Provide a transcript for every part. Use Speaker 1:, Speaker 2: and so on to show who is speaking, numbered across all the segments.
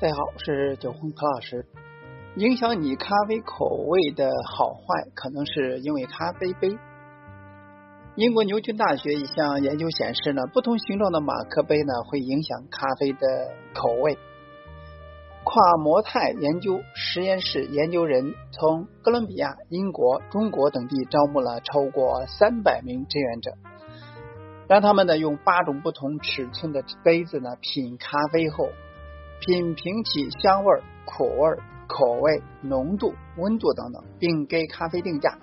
Speaker 1: 大家好，我是九红何老师。影响你咖啡口味的好坏，可能是因为咖啡杯。英国牛津大学一项研究显示呢，不同形状的马克杯呢，会影响咖啡的口味。跨模态研究实验室研究人从哥伦比亚、英国、中国等地招募了超过三百名志愿者，让他们呢用八种不同尺寸的杯子呢品咖啡后。品评其香味、苦味、口味、浓度、温度等等，并给咖啡定价。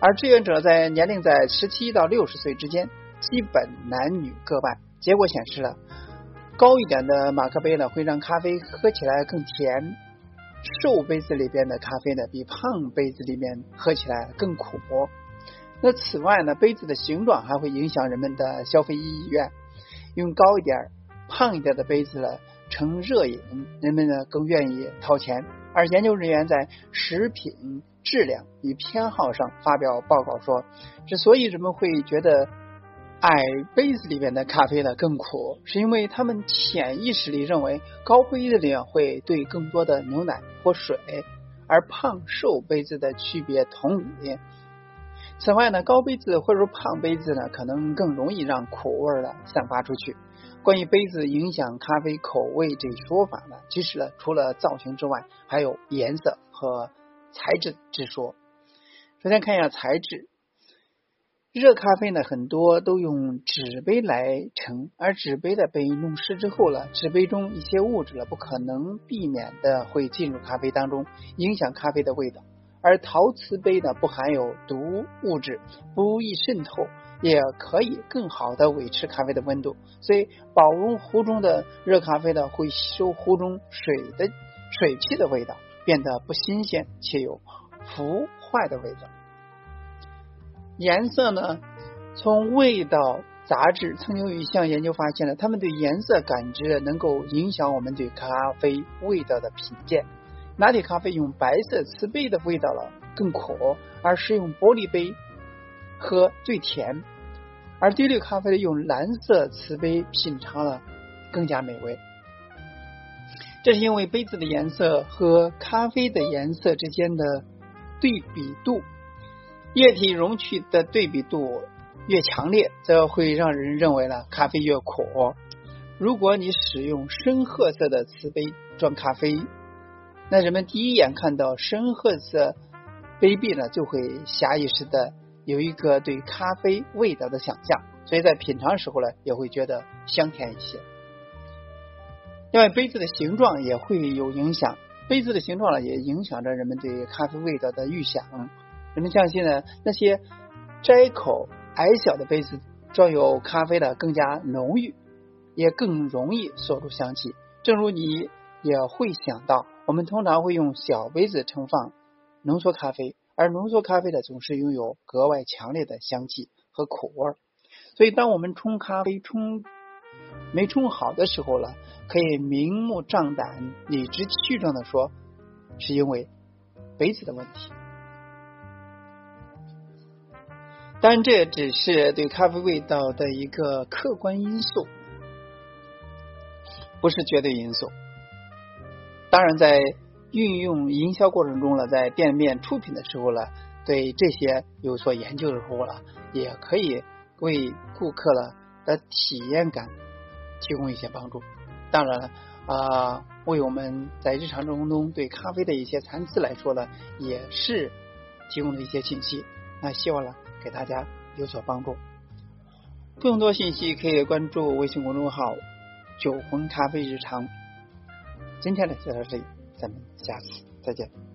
Speaker 1: 而志愿者在年龄在十七到六十岁之间，基本男女各半。结果显示了，高一点的马克杯呢，会让咖啡喝起来更甜；瘦杯子里边的咖啡呢，比胖杯子里面喝起来更苦。那此外呢，杯子的形状还会影响人们的消费意愿。用高一点、胖一点的杯子呢？成热饮，人们呢更愿意掏钱。而研究人员在食品质量与偏好上发表报告说，之所以人们会觉得矮杯子里面的咖啡呢更苦，是因为他们潜意识里认为高杯子里会兑更多的牛奶或水，而胖瘦杯子的区别同理。此外呢，高杯子或者说胖杯子呢，可能更容易让苦味呢散发出去。关于杯子影响咖啡口味这说法呢，其实呢，除了造型之外，还有颜色和材质之说。首先看一下材质，热咖啡呢，很多都用纸杯来盛，而纸杯的被弄湿之后呢，纸杯中一些物质呢，不可能避免的会进入咖啡当中，影响咖啡的味道。而陶瓷杯呢，不含有毒物质，不易渗透。也可以更好的维持咖啡的温度，所以保温壶中的热咖啡呢会吸收壶中水的水汽的味道，变得不新鲜且有腐坏的味道。颜色呢，从味道杂志曾经有一项研究发现了，他们对颜色感知能够影响我们对咖啡味道的品鉴。拿铁咖啡用白色瓷杯的味道了更苦，而使用玻璃杯。喝最甜，而滴滤咖啡用蓝色瓷杯品尝了更加美味。这是因为杯子的颜色和咖啡的颜色之间的对比度，液体容器的对比度越强烈，则会让人认为呢咖啡越苦。如果你使用深褐色的瓷杯装咖啡，那人们第一眼看到深褐色杯壁呢，就会下意识的。有一个对咖啡味道的想象，所以在品尝时候呢，也会觉得香甜一些。另外，杯子的形状也会有影响，杯子的形状呢，也影响着人们对咖啡味道的预想。人们相信呢，那些窄口矮小的杯子装有咖啡的更加浓郁，也更容易锁住香气。正如你也会想到，我们通常会用小杯子盛放浓缩咖啡。而浓缩咖啡呢总是拥有格外强烈的香气和苦味，所以当我们冲咖啡冲没冲好的时候呢，可以明目张胆、理直气壮的说，是因为杯子的问题。但这只是对咖啡味道的一个客观因素，不是绝对因素。当然在。运用营销过程中呢，在店面出品的时候呢，对这些有所研究的时候呢，也可以为顾客呢的体验感提供一些帮助。当然了，啊，为我们在日常生活中对咖啡的一些参差来说呢，也是提供了一些信息。那希望呢给大家有所帮助。更多信息可以关注微信公众号“酒魂咖啡日常”。今天呢就到这里。咱们下次再见。